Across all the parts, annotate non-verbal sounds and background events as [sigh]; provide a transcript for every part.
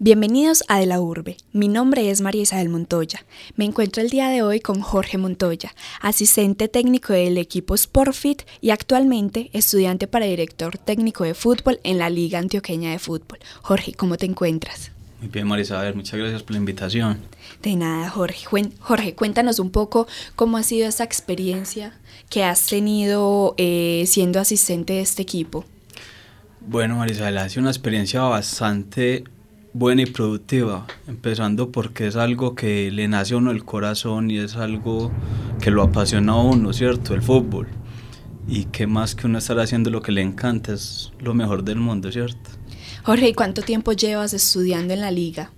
Bienvenidos a De la Urbe. Mi nombre es María Isabel Montoya. Me encuentro el día de hoy con Jorge Montoya, asistente técnico del equipo Sportfit y actualmente estudiante para director técnico de fútbol en la Liga Antioqueña de Fútbol. Jorge, ¿cómo te encuentras? Muy bien, María Isabel, muchas gracias por la invitación. De nada, Jorge. Jorge, cuéntanos un poco cómo ha sido esa experiencia que has tenido eh, siendo asistente de este equipo. Bueno, María Isabel, ha sido una experiencia bastante buena y productiva, empezando porque es algo que le nace a uno el corazón y es algo que lo apasiona a uno, ¿cierto? El fútbol. Y qué más que uno estar haciendo lo que le encanta, es lo mejor del mundo, ¿cierto? Jorge, ¿y cuánto tiempo llevas estudiando en la liga?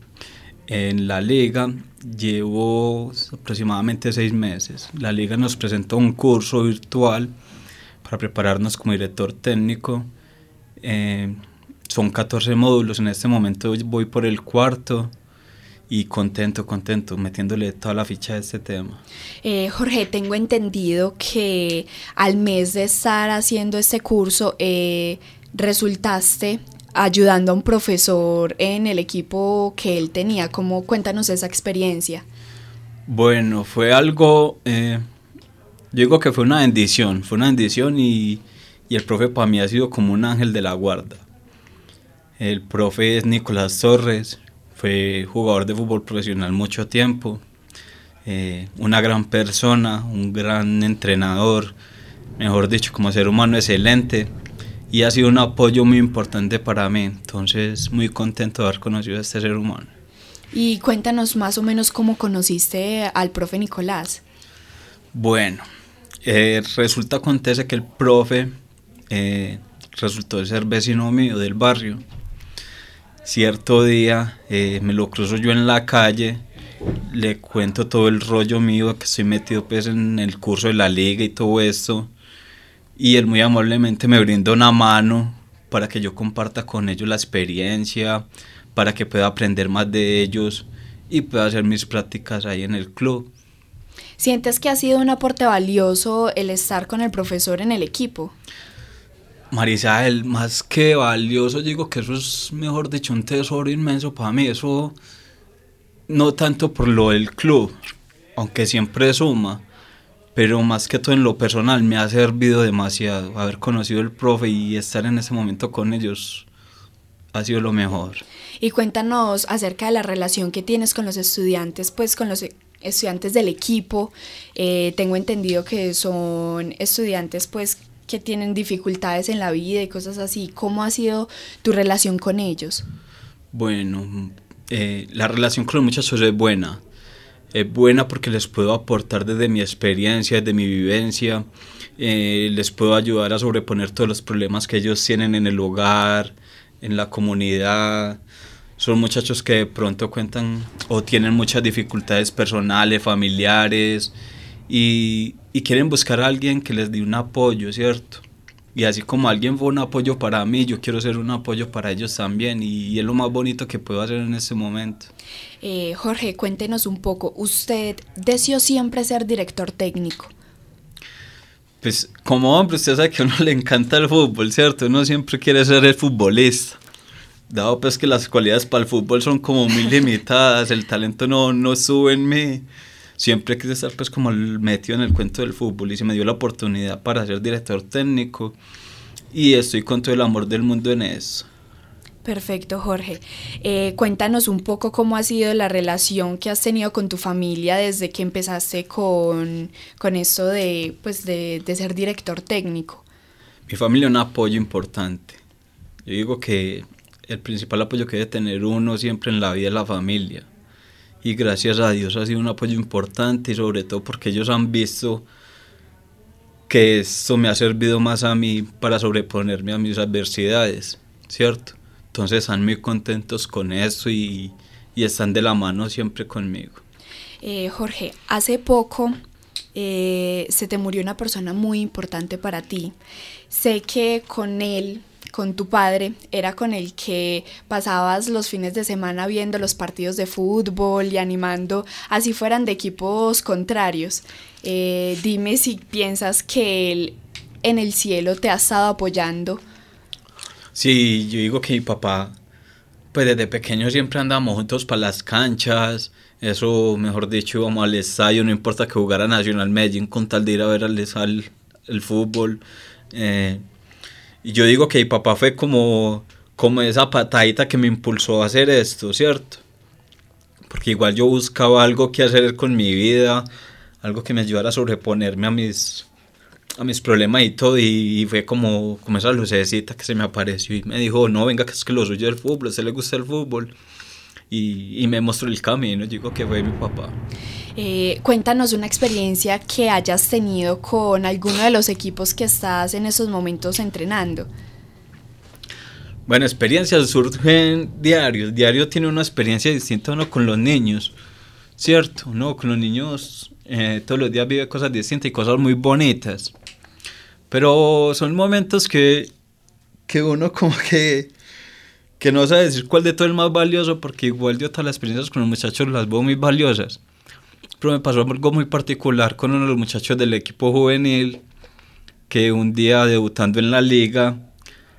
En la liga llevo aproximadamente seis meses. La liga nos presentó un curso virtual para prepararnos como director técnico. Eh, son 14 módulos, en este momento voy por el cuarto y contento, contento, metiéndole toda la ficha a este tema. Eh, Jorge, tengo entendido que al mes de estar haciendo este curso eh, resultaste ayudando a un profesor en el equipo que él tenía. ¿Cómo cuéntanos esa experiencia? Bueno, fue algo, eh, yo digo que fue una bendición, fue una bendición y, y el profe para mí ha sido como un ángel de la guarda el profe es Nicolás Torres, fue jugador de fútbol profesional mucho tiempo, eh, una gran persona, un gran entrenador, mejor dicho, como ser humano excelente y ha sido un apoyo muy importante para mí. Entonces, muy contento de haber conocido a este ser humano. Y cuéntanos más o menos cómo conociste al profe Nicolás. Bueno, eh, resulta acontece que el profe eh, resultó ser vecino mío del barrio Cierto día eh, me lo cruzo yo en la calle, le cuento todo el rollo mío que estoy metido pues en el curso de la liga y todo esto. Y él muy amablemente me brinda una mano para que yo comparta con ellos la experiencia, para que pueda aprender más de ellos y pueda hacer mis prácticas ahí en el club. ¿Sientes que ha sido un aporte valioso el estar con el profesor en el equipo? Marisabel, más que valioso, digo que eso es, mejor dicho, un tesoro inmenso para mí. Eso no tanto por lo del club, aunque siempre suma, pero más que todo en lo personal me ha servido demasiado. Haber conocido el profe y estar en ese momento con ellos ha sido lo mejor. Y cuéntanos acerca de la relación que tienes con los estudiantes, pues con los estudiantes del equipo. Eh, tengo entendido que son estudiantes pues que tienen dificultades en la vida y cosas así. ¿Cómo ha sido tu relación con ellos? Bueno, eh, la relación con los muchachos es buena. Es buena porque les puedo aportar desde mi experiencia, desde mi vivencia. Eh, les puedo ayudar a sobreponer todos los problemas que ellos tienen en el hogar, en la comunidad. Son muchachos que de pronto cuentan o tienen muchas dificultades personales, familiares y, y quieren buscar a alguien que les dé un apoyo, ¿cierto? Y así como alguien fue un apoyo para mí, yo quiero ser un apoyo para ellos también y, es lo más bonito que puedo hacer en este momento. Eh, Jorge, cuéntenos un poco, ¿usted deseó siempre ser director técnico? Pues como hombre, usted sabe que a uno le encanta el fútbol, ¿cierto? Uno siempre quiere ser el futbolista. Dado pues que las cualidades para el fútbol son como muy [laughs] limitadas, el talento no, no sube en mí siempre quise estar pues como metido en el cuento del fútbol y se me dio la oportunidad para ser director técnico y estoy con todo el amor del mundo en eso. Perfecto, Jorge. Eh, cuéntanos un poco cómo ha sido la relación que has tenido con tu familia desde que empezaste con, con esto de, pues de, de ser director técnico. Mi familia es un apoyo importante. Yo digo que el principal apoyo que debe tener uno siempre en la vida es la familia y gracias a Dios ha sido un apoyo importante y sobre todo porque ellos han visto que esto me ha servido más a mí para sobreponerme a mis adversidades, ¿cierto? Entonces están muy contentos con eso y, están de la mano siempre conmigo. Eh, Jorge, hace poco eh, se te murió una persona muy importante para ti. Sé que con él con tu padre era con el que pasabas los fines de semana viendo los partidos de fútbol y animando, así fueran de equipos contrarios. Eh, dime si piensas que él en el cielo te ha estado apoyando. Sí, yo digo que mi papá Pues desde pequeño siempre andamos juntos para las canchas, eso mejor dicho íbamos al estadio, no importa que jugara Nacional Medellín con tal de ir a ver al, al el fútbol. Eh, y yo digo que mi papá fue como, como esa patadita que me impulsó a hacer esto, ¿cierto? Porque igual yo buscaba algo que hacer con mi vida, algo que me ayudara a sobreponerme a mis, a mis problemas y todo. Y, fue como, como esa lucecita que se me apareció y me dijo, no, venga, que es que lo suyo es el fútbol, a usted le gusta el fútbol. Y, y me mostró el camino, digo que fue mi papá. Eh, cuéntanos una experiencia que hayas tenido con alguno de los equipos que estás en esos momentos entrenando. Bueno, experiencias surgen diarios. Diario tiene una experiencia distinta uno con los niños, ¿cierto? No, con los niños eh, todos los días vive cosas distintas y cosas muy bonitas. Pero son momentos que, que uno como que, que no sabe decir cuál de todo es más valioso porque igual de todas las experiencias con los muchachos las veo muy valiosas pero me pasó algo muy particular con uno de los muchachos del equipo juvenil que un día debutando en la liga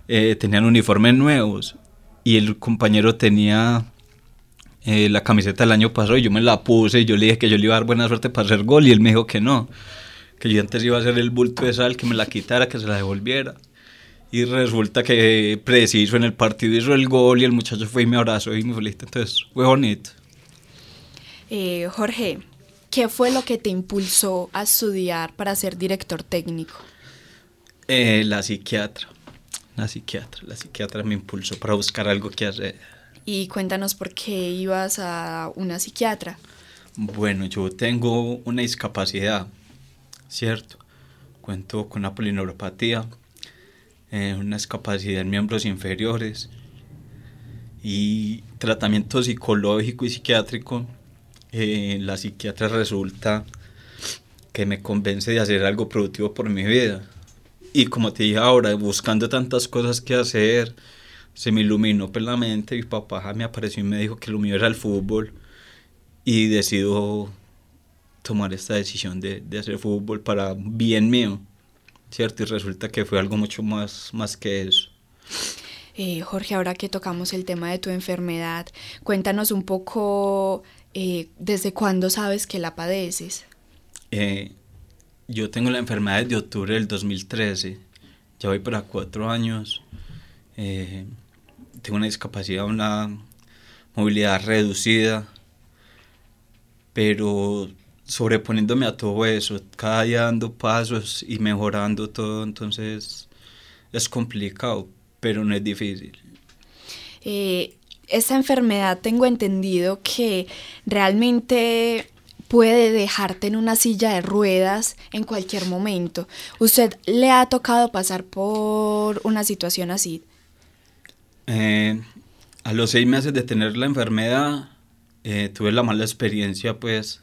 eh, tenían uniformes nuevos y el compañero tenía eh, la camiseta del año pasado y yo me la puse y yo le dije que yo le iba a dar buena suerte para hacer gol y él me dijo que no, que yo antes iba a hacer el bulto de sal, que me la quitara, que se la devolviera. Y resulta que preciso en el partido hizo el gol y el muchacho fue y me abrazó y me felicitó. Entonces fue bonito. Eh, Jorge, ¿Qué fue lo que te impulsó a estudiar para ser director técnico? Eh, la psiquiatra, la psiquiatra, la psiquiatra me impulsó para buscar algo que hacer. Y cuéntanos por qué ibas a una psiquiatra. Bueno, yo tengo una discapacidad, ¿cierto? Cuento con una polineuropatía, eh, una discapacidad en miembros inferiores y tratamiento psicológico y psiquiátrico eh, la psiquiatra resulta que me convence de hacer algo productivo por mi vida. Y como te dije ahora, buscando tantas cosas que hacer, se me iluminó pues la mente. Mi papá me apareció y me dijo que lo mío era el fútbol. Y decido tomar esta decisión de, de hacer fútbol para bien mío. ¿Cierto? Y resulta que fue algo mucho más, más que eso. Eh, Jorge, ahora que tocamos el tema de tu enfermedad, cuéntanos un poco eh, ¿desde cuándo sabes que la padeces? Eh, yo tengo la enfermedad desde octubre del 2013, ya voy para cuatro años, eh, tengo una discapacidad, una movilidad reducida, pero sobreponiéndome a todo eso, cada día dando pasos y mejorando todo, entonces es complicado, pero no es difícil. Eh, esta enfermedad tengo entendido que realmente puede dejarte en una silla de ruedas en cualquier momento. ¿Usted le ha tocado pasar por una situación así? Eh, a los seis meses de tener la enfermedad, eh, tuve la mala experiencia, pues,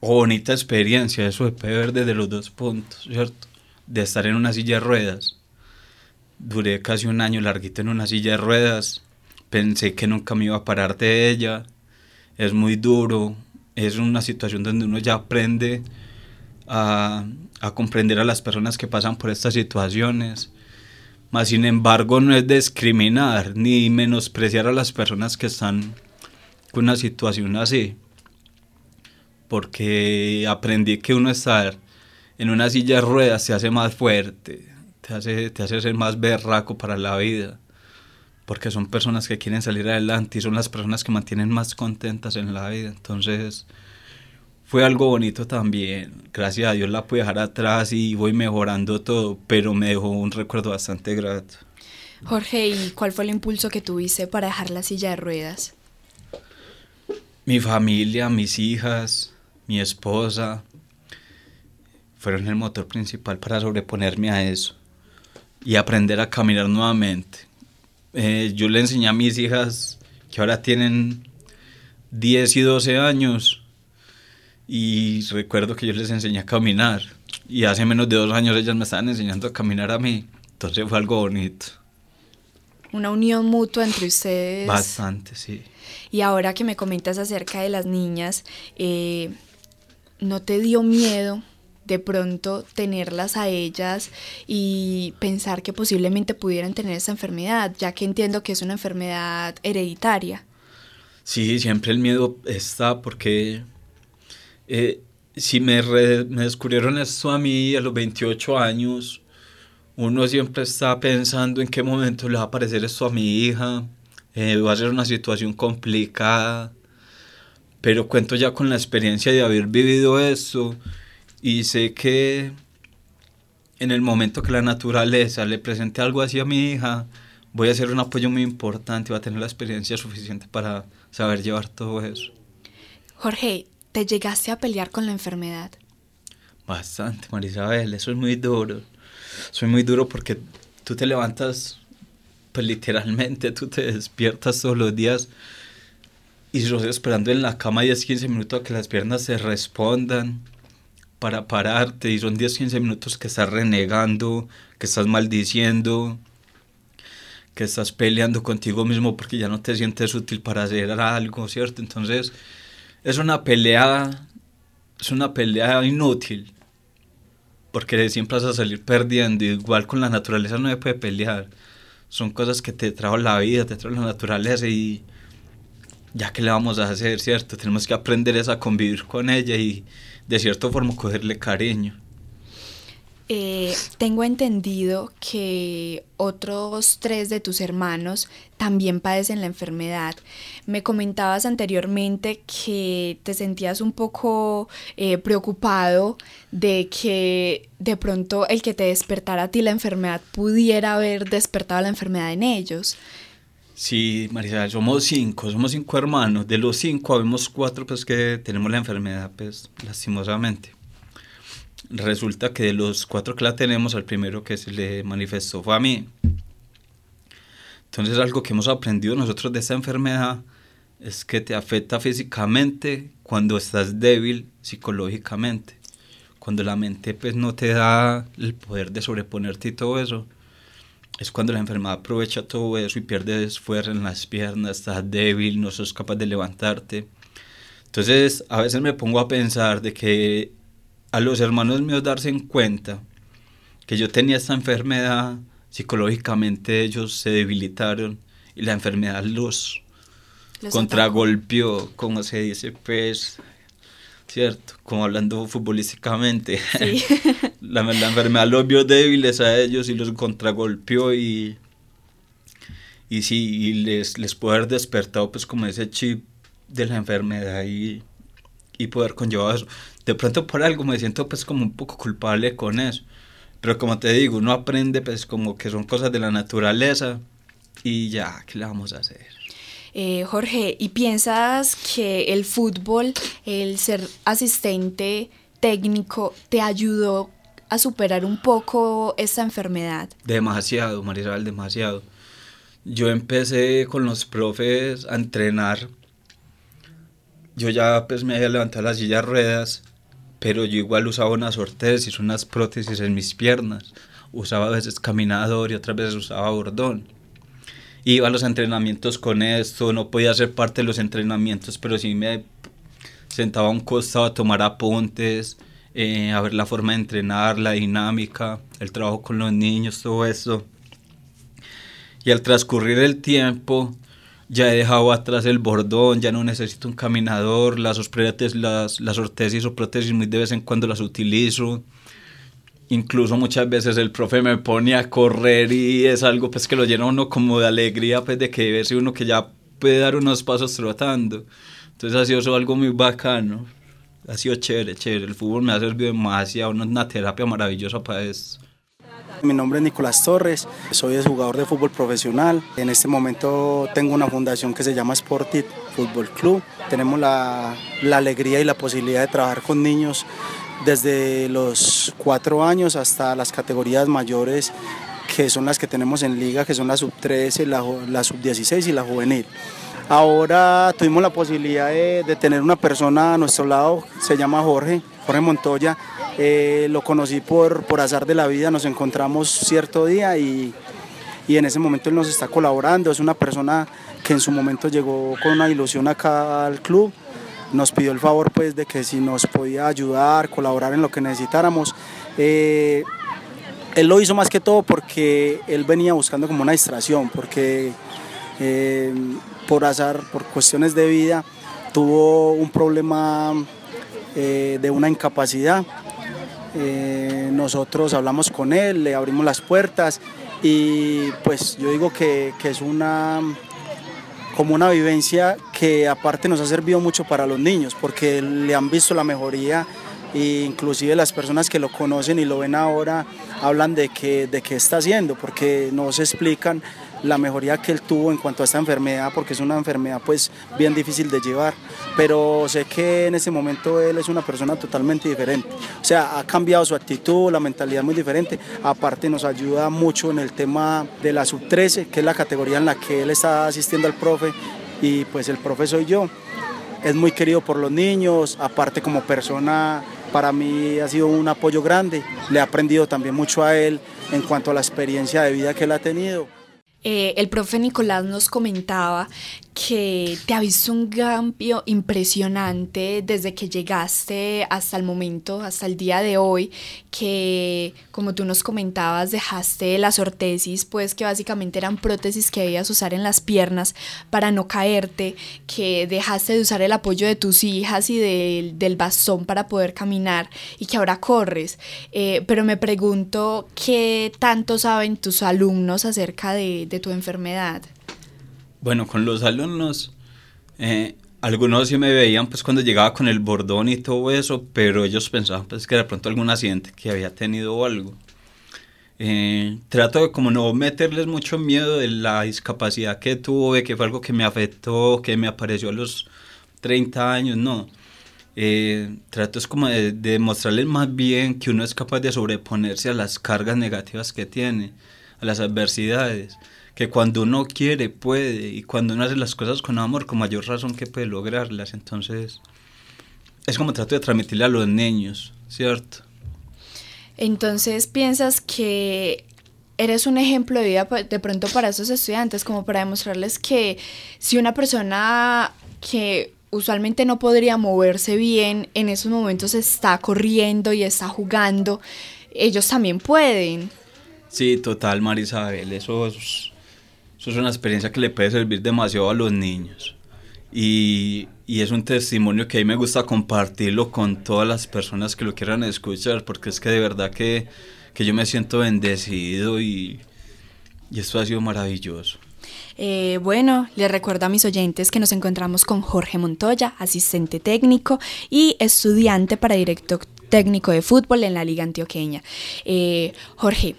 o bonita experiencia, eso de ver desde los dos puntos, ¿cierto? De estar en una silla de ruedas. Duré casi un año larguito en una silla de ruedas pensé que nunca me iba a parar de ella, es muy duro, es una situación donde uno ya aprende a, comprender a las personas que pasan por estas situaciones, mas sin embargo no es discriminar ni menospreciar a las personas que están con una situación así, porque aprendí que uno estar en una silla de ruedas se hace más fuerte, te hace, te hace ser más berraco para la vida porque son personas que quieren salir adelante y son las personas que mantienen más contentas en la vida. Entonces fue algo bonito también. Gracias a Dios la pude dejar atrás y voy mejorando todo, pero me dejó un recuerdo bastante grato. Jorge, ¿y cuál fue el impulso que tuviste para dejar la silla de ruedas? Mi familia, mis hijas, mi esposa, fueron el motor principal para sobreponerme a eso y aprender a caminar nuevamente eh, yo le enseñé a mis hijas que ahora tienen 10 y 12 años y recuerdo que yo les enseñé a caminar y hace menos de dos años ellas me estaban enseñando a caminar a mí, entonces fue algo bonito. Una unión mutua entre ustedes. Bastante, sí. Y ahora que me comentas acerca de las niñas, eh, ¿no te dio miedo de pronto tenerlas a ellas y pensar que posiblemente pudieran tener esa enfermedad, ya que entiendo que es una enfermedad hereditaria. Sí, siempre el miedo está porque eh, si me, me descubrieron esto a mí a los 28 años, uno siempre está pensando en qué momento le va a aparecer esto a mi hija, eh, va a ser una situación complicada, pero cuento ya con la experiencia de haber vivido esto y sé que en el momento que la naturaleza le presente algo así a mi hija, voy a hacer un apoyo muy importante, voy a tener la experiencia suficiente para saber llevar todo eso. Jorge, ¿te llegaste a pelear con la enfermedad? Bastante, Marisabel, eso es muy duro soy muy duro porque tú te levantas, pues literalmente tú te despiertas todos los días y yo esperando en la cama 10, 15 minutos a que las piernas se respondan para pararte y son 10, 15 minutos que estás renegando, que estás maldiciendo, que estás peleando contigo mismo porque ya no te sientes útil para hacer algo, ¿cierto? Entonces es una pelea, es una pelea inútil porque siempre vas a salir perdiendo. Igual con la naturaleza no se puede pelear. Son cosas que te trajo la vida, te trajo la naturaleza y ya que le vamos a hacer, ¿cierto? Tenemos que aprender a convivir con ella y de cierta forma cogerle cariño. Eh, tengo entendido que otros tres de tus hermanos también padecen la enfermedad. Me comentabas anteriormente que te sentías un poco eh, preocupado de que de pronto el que te despertara a ti la enfermedad pudiera haber despertado la enfermedad en ellos. Sí, Marisa, somos cinco, somos cinco hermanos. De los cinco, habemos cuatro pues que tenemos la enfermedad, pues lastimosamente resulta que de los cuatro que la tenemos, al primero que se le manifestó fue a mí. Entonces algo que hemos aprendido nosotros de esta enfermedad es que te afecta físicamente cuando estás débil psicológicamente. Cuando la mente pues no te da el poder de sobreponerte y todo eso, es cuando la enfermedad aprovecha todo eso y pierdes fuerza en las piernas, estás débil, no sos capaz de levantarte. Entonces a veces me pongo a pensar de que a los hermanos míos darse en cuenta que yo tenía esta enfermedad, psicológicamente ellos se debilitaron y la enfermedad los, contragolpeó, como se dice, pues, ¿cierto? Como hablando futbolísticamente. [laughs] la, la, enfermedad los vio débiles a ellos y los contragolpeó y, y sí, y les, les puede haber despertado pues como ese chip de la enfermedad y, y poder conllevar eso de pronto por algo me siento pues como un poco culpable con eso. Pero como te digo, uno aprende pues como que son cosas de la naturaleza y ya, ¿qué le vamos a hacer? Eh, Jorge, ¿y piensas que el fútbol, el ser asistente técnico, te ayudó a superar un poco esta enfermedad? Demasiado, Marisabel, demasiado. Yo empecé con los profes a entrenar. Yo ya pues me había levantado las sillas ruedas pero yo igual usaba unas ortesis, unas prótesis en mis piernas. Usaba a veces caminador y otras veces usaba bordón. Iba a los entrenamientos con esto, no podía ser parte de los entrenamientos, pero sí me sentaba a un costado a tomar apuntes, eh, a ver la forma de entrenar, la dinámica, el trabajo con los niños, todo eso. Y al transcurrir el tiempo, ya he dejado atrás el bordón, ya no necesito un caminador, las, las, las ortesis o prótesis muy de vez en cuando las utilizo. Incluso muchas veces el profe me pone a correr y es algo pues que lo llena uno como de alegría pues de que verse uno que ya puede dar unos pasos trotando. Entonces ha sido eso algo muy bacano. Ha sido chévere, chévere. El fútbol me ha servido demasiado, una terapia maravillosa para eso. Mi nombre es Nicolás Torres, soy jugador de fútbol profesional. En este momento tengo una fundación que se llama Sportit Fútbol Club. Tenemos la, la alegría y la posibilidad de trabajar con niños desde los cuatro años hasta las categorías mayores que son las que tenemos en liga, que son la sub-13, la, la sub-16 y la juvenil. Ahora tuvimos la posibilidad de, de, tener una persona a nuestro lado, se llama Jorge, Jorge Montoya, eh, lo conocí por, por azar de la vida, nos encontramos cierto día y, y en ese momento él nos está colaborando, es una persona que en su momento llegó con una ilusión acá al club nos pidió el favor pues de que si nos podía ayudar, colaborar en lo que necesitáramos. Eh, él lo hizo más que todo porque él venía buscando como una distracción, porque eh, por azar, por cuestiones de vida, tuvo un problema eh, de una incapacidad. nosotros hablamos con él, le abrimos las puertas y pues yo digo que, que es una como una vivencia que aparte nos ha servido mucho para los niños porque le han visto la mejoría e inclusive las personas que lo conocen y lo ven ahora hablan de que, de qué está haciendo porque no se explican la mejoría que él tuvo en cuanto a esta enfermedad, porque es una enfermedad pues bien difícil de llevar, pero sé que en ese momento él es una persona totalmente diferente, o sea, ha cambiado su actitud, la mentalidad muy diferente, aparte nos ayuda mucho en el tema de la sub-13, que es la categoría en la que él está asistiendo al profe, y pues el profe soy yo, es muy querido por los niños, aparte como persona para mí ha sido un apoyo grande, le he aprendido también mucho a él en cuanto a la experiencia de vida que él ha tenido. Eh, el profe Nicolás nos comentaba que te ha visto un cambio impresionante desde que llegaste hasta el momento, hasta el día de hoy, que como tú nos comentabas, dejaste las ortesis, pues que básicamente eran prótesis que debías usar en las piernas para no caerte, que dejaste de usar el apoyo de tus hijas y del bastón para poder caminar y que ahora corres. Eh, pero me pregunto qué tanto saben tus alumnos acerca de, de tu enfermedad. Bueno, con los alumnos, eh, algunos sí me veían pues cuando llegaba con el bordón y todo eso, pero ellos pensaban pues que de pronto algún accidente que había tenido o algo. Eh, trato de como no meterles mucho miedo de la discapacidad que tuve, que fue algo que me afectó, que me apareció a los 30 años, no. Eh, trato es como de, de mostrarles más bien que uno es capaz de sobreponerse a las cargas negativas que tiene, a las adversidades que cuando uno quiere puede y cuando uno hace las cosas con amor con mayor razón que puede lograrlas. Entonces es como trato de transmitirle a los niños cierto entonces piensas que eres un ejemplo de vida de pronto para esos estudiantes como para demostrarles que si una persona que usualmente no podría moverse bien en esos momentos está corriendo y está jugando ellos también pueden. Sí, total, Marisabel, eso es, eso es una experiencia que le puede servir demasiado a los niños. Y, y, es un testimonio que a mí me gusta compartirlo con todas las personas que lo quieran escuchar, porque es que de verdad que, que yo me siento bendecido y, y esto ha sido maravilloso. Eh, bueno, les recuerdo a mis oyentes que nos encontramos con Jorge Montoya, asistente técnico y estudiante para director técnico de fútbol en la Liga Antioqueña. Eh, Jorge,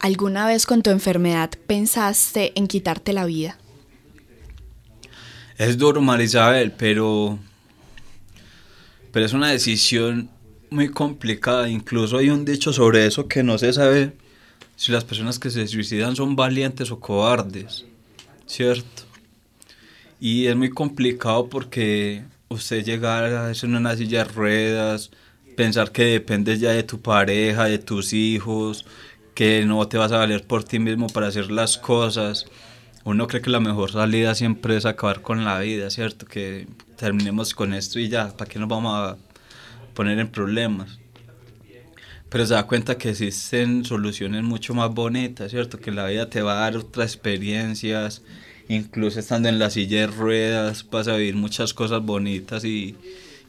¿Alguna vez con tu enfermedad pensaste en quitarte la vida? Es duro, Marisabel, pero, pero es una decisión muy complicada. Incluso hay un dicho sobre eso que no se sabe si las personas que se suicidan son valientes o cobardes, ¿cierto? Y es muy complicado porque usted llegar a en una silla de ruedas, pensar que dependes ya de tu pareja, de tus hijos, que no te vas a valer por ti mismo para hacer las cosas. Uno cree que la mejor salida siempre es acabar con la vida, ¿cierto? Que terminemos con esto y ya, ¿para qué nos vamos a poner en problemas? Pero se da cuenta que existen soluciones mucho más bonitas, ¿cierto? Que la vida te va a dar otras experiencias, incluso estando en la silla de ruedas vas a vivir muchas cosas bonitas y,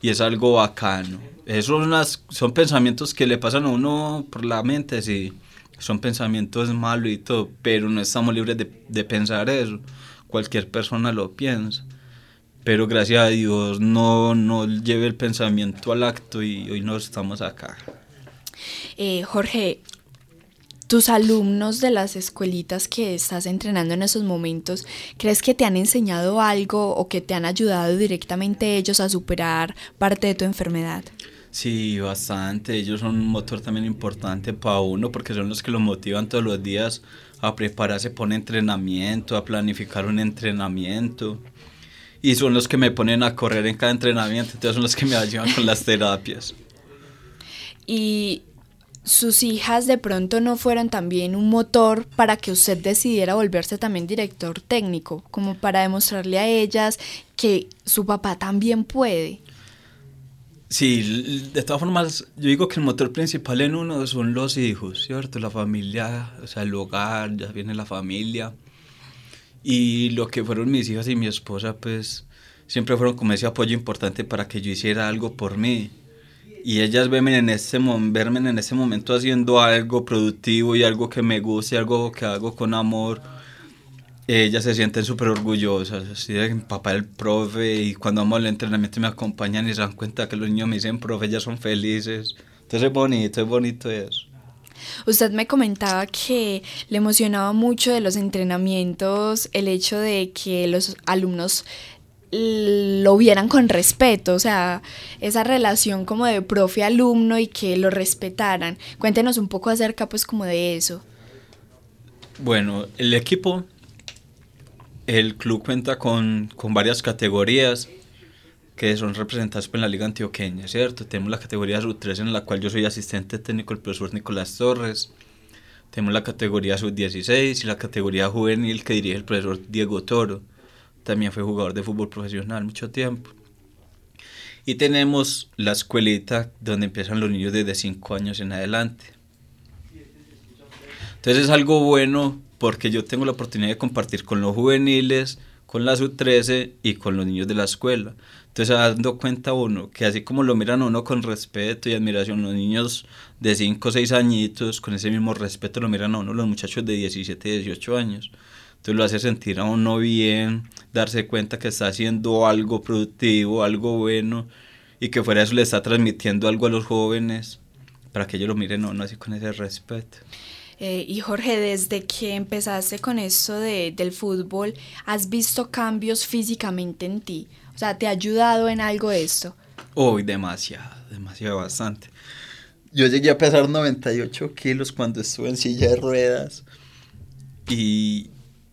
y es algo bacano. Esos son, son pensamientos que le pasan a uno por la mente, sí son pensamientos malos y todo, pero no estamos libres de, de, pensar eso. Cualquier persona lo piensa. Pero gracias a Dios no, no lleve el pensamiento al acto y hoy no estamos acá. Eh, Jorge, tus alumnos de las escuelitas que estás entrenando en esos momentos, ¿crees que te han enseñado algo o que te han ayudado directamente ellos a superar parte de tu enfermedad? Sí, bastante. Ellos son un motor también importante para uno porque son los que lo motivan todos los días a prepararse un entrenamiento, a planificar un entrenamiento. Y son los que me ponen a correr en cada entrenamiento, entonces son los que me ayudan con las terapias. Y sus hijas de pronto no fueron también un motor para que usted decidiera volverse también director técnico, como para demostrarle a ellas que su papá también puede. Sí, de todas formas, yo digo que el motor principal en uno son los hijos, ¿cierto? La familia, o sea, el hogar, ya viene la familia. Y lo que fueron mis hijas y mi esposa, pues, siempre fueron como ese apoyo importante para que yo hiciera algo por mí y ellas verme en, ese, verme en ese momento haciendo algo productivo y algo que me guste, algo que hago con amor, ellas se sienten súper orgullosas. Así de papá el profe y cuando vamos al entrenamiento me acompañan y se dan cuenta que los niños me dicen profe, ellas son felices. Entonces es bonito, es bonito eso. Usted me comentaba que le emocionaba mucho de los entrenamientos el hecho de que los alumnos lo vieran con respeto, o sea, esa relación como de profe-alumno y que lo respetaran. Cuéntenos un poco acerca pues como de eso. Bueno, el equipo, el club cuenta con, con varias categorías que son representadas por la Liga Antioqueña, ¿cierto? Tenemos la categoría Sub-3 en la cual yo soy asistente técnico, el profesor Nicolás Torres. Tenemos la categoría Sub-16 y la categoría juvenil que dirige el profesor Diego Toro también fue jugador de fútbol profesional mucho tiempo. Y tenemos la escuelita donde empiezan los niños desde 5 años en adelante. Entonces es algo bueno porque yo tengo la oportunidad de compartir con los juveniles, con la sub-13 y con los niños de la escuela. Entonces dando cuenta uno que así como lo miran uno con respeto y admiración, los niños de 5 o 6 añitos, con ese mismo respeto lo miran a uno los muchachos de 17, 18 años. Entonces lo hace sentir a uno bien, darse cuenta que está haciendo algo productivo, algo bueno y que fuera eso le está transmitiendo algo a los jóvenes para que ellos lo miren a uno así con ese respeto. Eh, y Jorge, desde que empezaste con eso de, del fútbol, ¿has visto cambios físicamente en ti? O sea, ¿te ha ayudado en algo esto? Uy, demasiado, demasiado, bastante. Yo llegué a pesar 98 kilos cuando estuve en silla de ruedas y,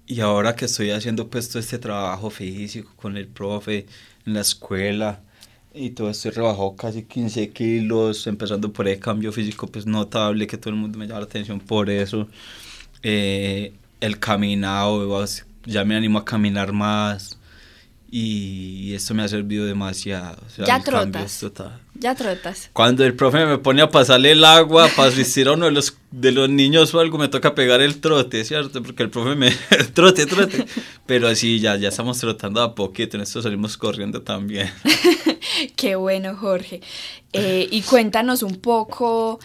y ahora que estoy haciendo pues todo este trabajo físico con el profe en la escuela y todo esto rebajó casi 15 kilos, empezando por el cambio físico pues notable que todo el mundo me llama la atención por eso. Eh, el caminado, ya me animo a caminar más y esto me ha servido demasiado. ya trotas. Ya trotas. Cuando el profe me pone a pasarle el agua para [laughs] asistir a uno de los, de los niños o algo, me toca pegar el trote, ¿cierto? Porque el profe me... [laughs] trote, trote. Pero así ya, ya estamos trotando a poquito, en esto salimos corriendo también. [laughs] Qué bueno, Jorge. Eh, y cuéntanos un poco...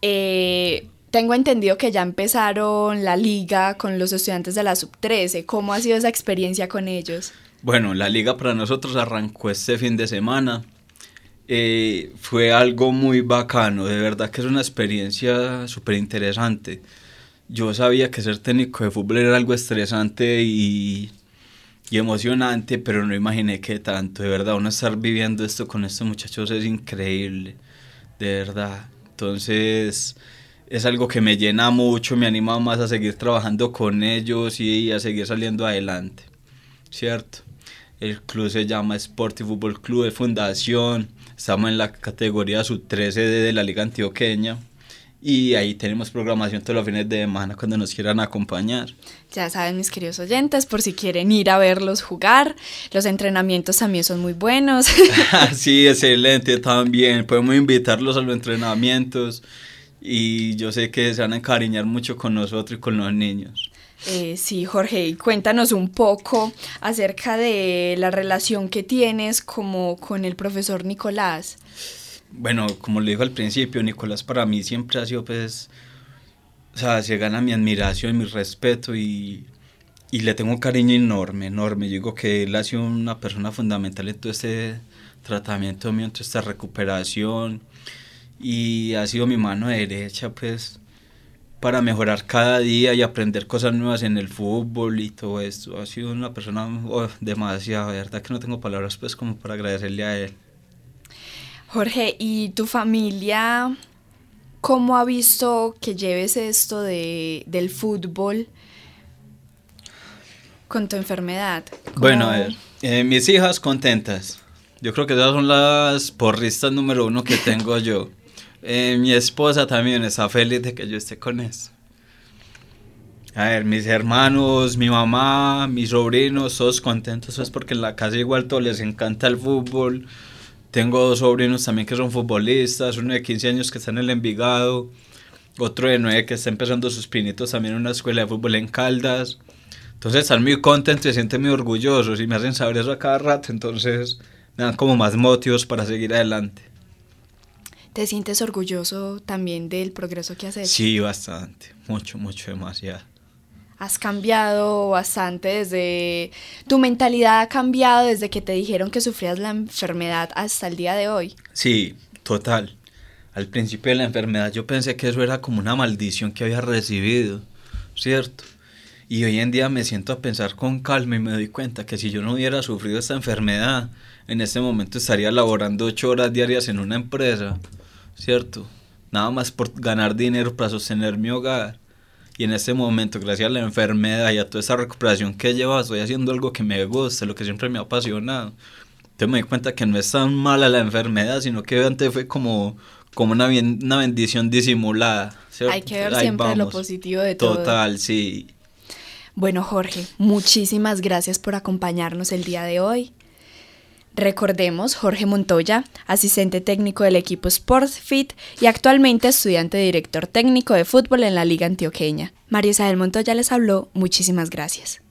Eh, tengo entendido que ya empezaron la liga con los estudiantes de la sub-13. ¿Cómo ha sido esa experiencia con ellos? Bueno, la liga para nosotros arrancó este fin de semana. Eh, fue algo muy bacano, de verdad que es una experiencia súper interesante. Yo sabía que ser técnico de fútbol era algo estresante y, y, emocionante, pero no imaginé que tanto. De verdad, uno estar viviendo esto con estos muchachos es increíble, de verdad. Entonces, es algo que me llena mucho, me anima más a seguir trabajando con ellos y a seguir saliendo adelante, ¿cierto? El club se llama Sport y Fútbol Club de Fundación. Estamos en la categoría sub-13 de la Liga Antioqueña. Y ahí tenemos programación todos los fines de semana cuando nos quieran acompañar. Ya saben, mis queridos oyentes, por si quieren ir a verlos jugar. Los entrenamientos también son muy buenos. [laughs] sí, excelente también. Podemos invitarlos a los entrenamientos. Y yo sé que se van a encariñar mucho con nosotros y con los niños. Eh, sí, Jorge, cuéntanos un poco acerca de la relación que tienes como con el profesor Nicolás. Bueno, como le dijo al principio, Nicolás para mí siempre ha sido, pues, o sea, se gana mi admiración, mi respeto y, y le tengo un cariño enorme, enorme. Yo digo que él ha sido una persona fundamental en todo este tratamiento mío, en toda esta recuperación y ha sido mi mano derecha, pues, para mejorar cada día y aprender cosas nuevas en el fútbol y todo esto. Ha sido una persona oh, demasiado, de verdad que no tengo palabras pues como para agradecerle a él. Jorge, ¿y tu familia cómo ha visto que lleves esto de, del fútbol con tu enfermedad? Bueno, a ver, eh, mis hijas contentas. Yo creo que esas son las porristas número uno que tengo yo. Eh, mi esposa también está feliz de que yo esté con eso. A ver, mis hermanos, mi mamá, mis sobrinos, todos contentos, es porque en la casa igual todos les encanta el fútbol. Tengo dos sobrinos también que son futbolistas, uno de 15 años que está en el Envigado, otro de 9 que está empezando sus pinitos también en una escuela de fútbol en Caldas. Entonces están muy contentos y se sienten muy orgullosos y me hacen saber eso a cada rato, entonces me dan como más motivos para seguir adelante. ¿Te sientes orgulloso también del progreso que has hecho? Sí, bastante, mucho, mucho, demasiado. Has cambiado bastante desde... Tu mentalidad ha cambiado desde que te dijeron que sufrías la enfermedad hasta el día de hoy. Sí, total. Al principio de la enfermedad yo pensé que eso era como una maldición que había recibido, ¿cierto? Y hoy en día me siento a pensar con calma y me doy cuenta que si yo no hubiera sufrido esta enfermedad, en este momento estaría laborando ocho horas diarias en una empresa, ¿cierto? Nada más por ganar dinero para sostener mi hogar. Y en este momento, gracias a la enfermedad y a toda esa recuperación que he llevado, estoy haciendo algo que me gusta, lo que siempre me ha apasionado. Entonces me di cuenta que no es tan mala la enfermedad, sino que antes fue como, como una, una bendición disimulada. Hay que ver siempre lo positivo de todo. Total, sí. Bueno, Jorge, muchísimas gracias por acompañarnos el día de hoy. Recordemos, Jorge Montoya, asistente técnico del equipo Sportfit y actualmente estudiante director técnico de fútbol en la Liga Antioqueña. María Isabel Montoya les habló, muchísimas gracias.